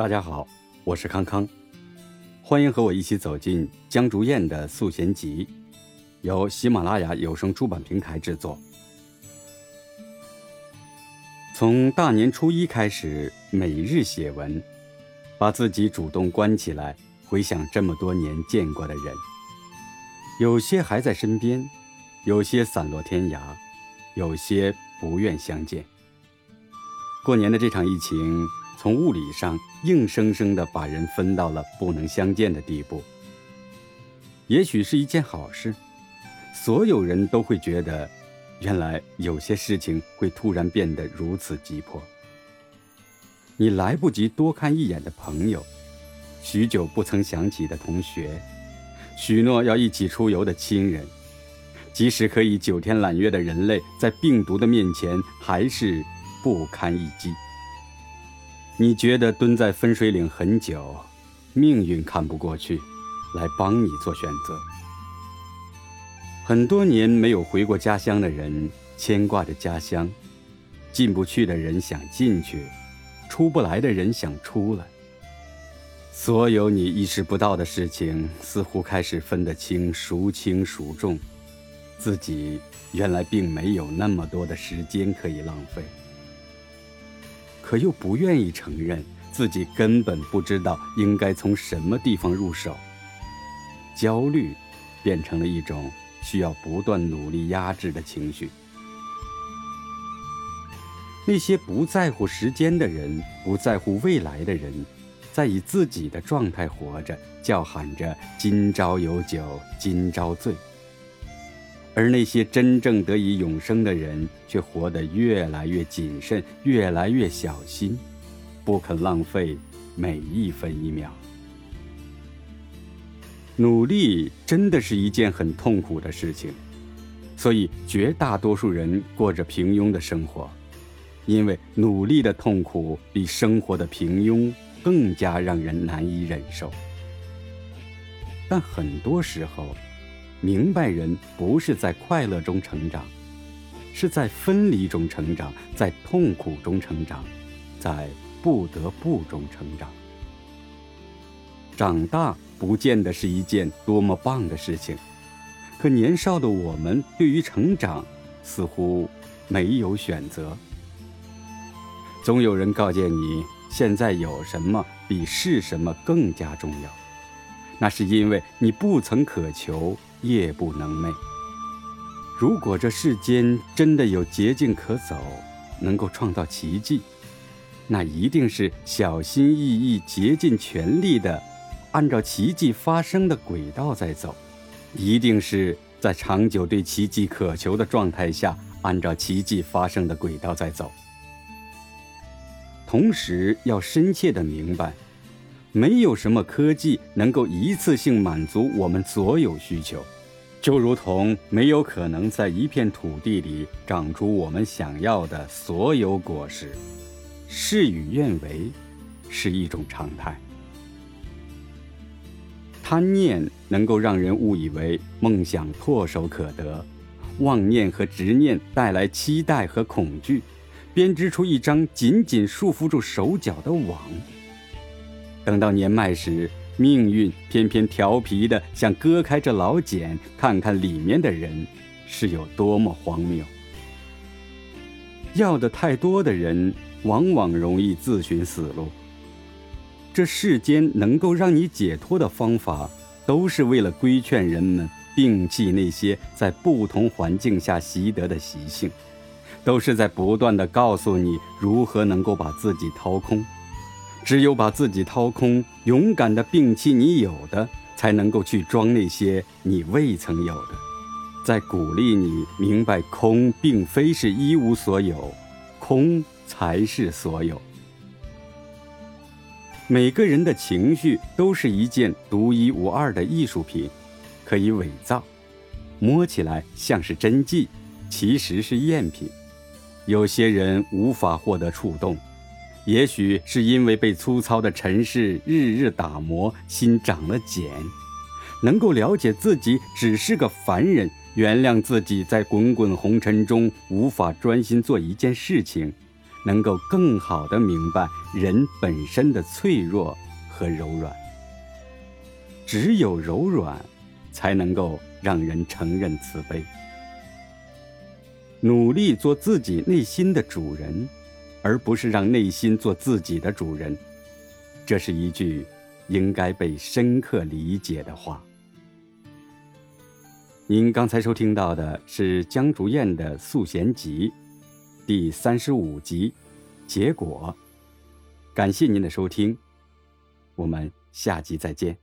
大家好，我是康康，欢迎和我一起走进江竹燕的素贤集，由喜马拉雅有声出版平台制作。从大年初一开始，每日写文，把自己主动关起来，回想这么多年见过的人，有些还在身边，有些散落天涯，有些不愿相见。过年的这场疫情。从物理上硬生生地把人分到了不能相见的地步，也许是一件好事。所有人都会觉得，原来有些事情会突然变得如此急迫。你来不及多看一眼的朋友，许久不曾想起的同学，许诺要一起出游的亲人，即使可以九天揽月的人类，在病毒的面前还是不堪一击。你觉得蹲在分水岭很久，命运看不过去，来帮你做选择。很多年没有回过家乡的人，牵挂着家乡；进不去的人想进去，出不来的人想出来。所有你意识不到的事情，似乎开始分得清孰轻孰重。自己原来并没有那么多的时间可以浪费。可又不愿意承认自己根本不知道应该从什么地方入手，焦虑变成了一种需要不断努力压制的情绪。那些不在乎时间的人，不在乎未来的人，在以自己的状态活着，叫喊着“今朝有酒今朝醉”。而那些真正得以永生的人，却活得越来越谨慎，越来越小心，不肯浪费每一分一秒。努力真的是一件很痛苦的事情，所以绝大多数人过着平庸的生活，因为努力的痛苦比生活的平庸更加让人难以忍受。但很多时候，明白人不是在快乐中成长，是在分离中成长，在痛苦中成长，在不得不中成长。长大不见得是一件多么棒的事情，可年少的我们对于成长似乎没有选择。总有人告诫你，现在有什么比是什么更加重要，那是因为你不曾渴求。夜不能寐。如果这世间真的有捷径可走，能够创造奇迹，那一定是小心翼翼、竭尽全力的，按照奇迹发生的轨道在走；一定是在长久对奇迹渴求的状态下，按照奇迹发生的轨道在走。同时，要深切的明白。没有什么科技能够一次性满足我们所有需求，就如同没有可能在一片土地里长出我们想要的所有果实。事与愿违是一种常态。贪念能够让人误以为梦想唾手可得，妄念和执念带来期待和恐惧，编织出一张紧紧束缚住手脚的网。等到年迈时，命运偏偏调皮的想割开这老茧，看看里面的人是有多么荒谬。要的太多的人，往往容易自寻死路。这世间能够让你解脱的方法，都是为了规劝人们摒弃那些在不同环境下习得的习性，都是在不断的告诉你如何能够把自己掏空。只有把自己掏空，勇敢地摒弃你有的，才能够去装那些你未曾有的。在鼓励你明白，空并非是一无所有，空才是所有。每个人的情绪都是一件独一无二的艺术品，可以伪造，摸起来像是真迹，其实是赝品。有些人无法获得触动。也许是因为被粗糙的尘世日日打磨，心长了茧，能够了解自己只是个凡人，原谅自己在滚滚红尘中无法专心做一件事情，能够更好的明白人本身的脆弱和柔软。只有柔软，才能够让人承认慈悲。努力做自己内心的主人，而不是让内心做自己的主人。这是一句应该被深刻理解的话。您刚才收听到的是江竹燕的《素贤集》第三十五集，结果。感谢您的收听，我们下集再见。